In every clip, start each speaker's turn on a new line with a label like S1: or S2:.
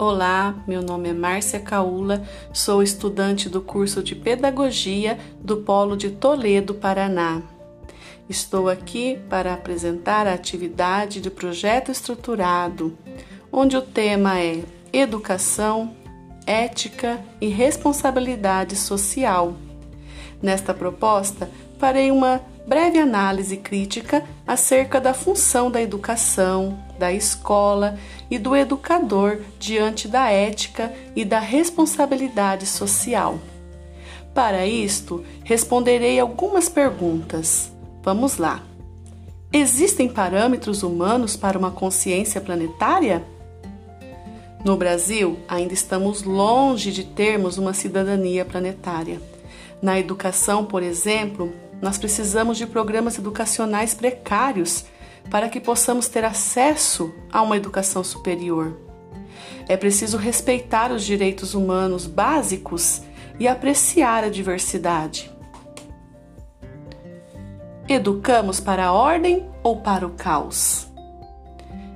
S1: Olá, meu nome é Márcia Caula, sou estudante do curso de Pedagogia do Polo de Toledo, Paraná. Estou aqui para apresentar a atividade de projeto estruturado, onde o tema é Educação, Ética e Responsabilidade Social. Nesta proposta, farei uma breve análise crítica acerca da função da educação, da escola e do educador diante da ética e da responsabilidade social. Para isto, responderei algumas perguntas. Vamos lá. Existem parâmetros humanos para uma consciência planetária? No Brasil, ainda estamos longe de termos uma cidadania planetária. Na educação, por exemplo, nós precisamos de programas educacionais precários para que possamos ter acesso a uma educação superior. É preciso respeitar os direitos humanos básicos e apreciar a diversidade. Educamos para a ordem ou para o caos?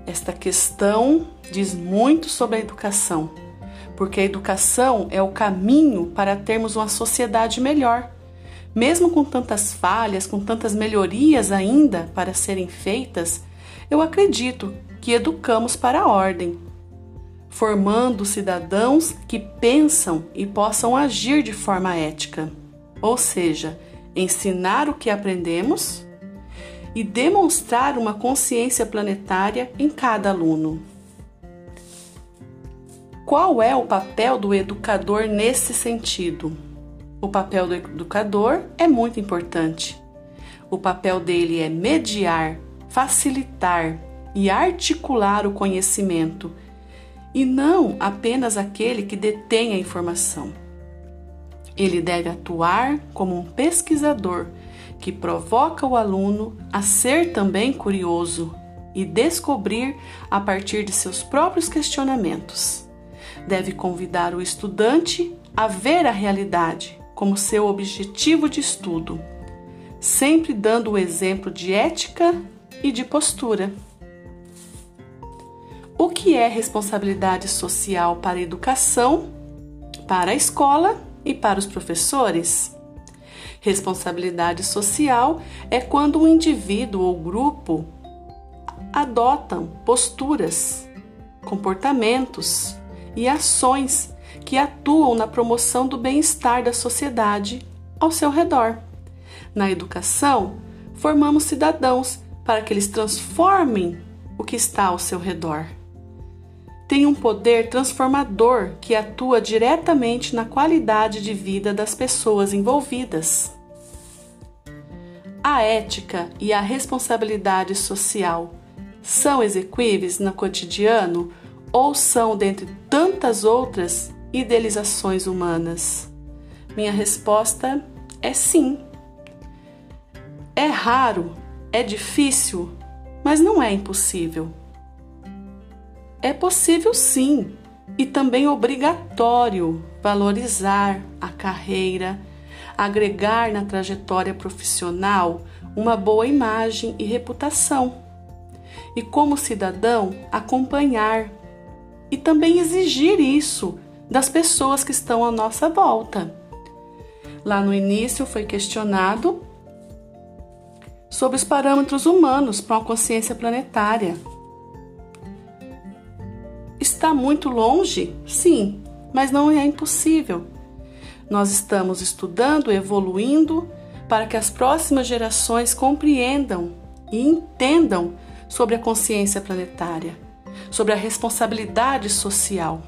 S1: Esta questão diz muito sobre a educação, porque a educação é o caminho para termos uma sociedade melhor mesmo com tantas falhas, com tantas melhorias ainda para serem feitas, eu acredito que educamos para a ordem, formando cidadãos que pensam e possam agir de forma ética, ou seja, ensinar o que aprendemos e demonstrar uma consciência planetária em cada aluno. Qual é o papel do educador nesse sentido? O papel do educador é muito importante. O papel dele é mediar, facilitar e articular o conhecimento, e não apenas aquele que detém a informação. Ele deve atuar como um pesquisador que provoca o aluno a ser também curioso e descobrir a partir de seus próprios questionamentos. Deve convidar o estudante a ver a realidade como seu objetivo de estudo, sempre dando o exemplo de ética e de postura. O que é responsabilidade social para a educação, para a escola e para os professores? Responsabilidade social é quando um indivíduo ou grupo adotam posturas, comportamentos e ações que atuam na promoção do bem-estar da sociedade ao seu redor. Na educação, formamos cidadãos para que eles transformem o que está ao seu redor. Tem um poder transformador que atua diretamente na qualidade de vida das pessoas envolvidas. A ética e a responsabilidade social são exequíveis no cotidiano ou são, dentre tantas outras, idealizações humanas? Minha resposta é sim. É raro, é difícil, mas não é impossível. É possível sim, e também obrigatório valorizar a carreira, agregar na trajetória profissional uma boa imagem e reputação. E como cidadão, acompanhar e também exigir isso das pessoas que estão à nossa volta. Lá no início foi questionado sobre os parâmetros humanos para uma consciência planetária. Está muito longe? Sim, mas não é impossível. Nós estamos estudando, evoluindo para que as próximas gerações compreendam e entendam sobre a consciência planetária, sobre a responsabilidade social.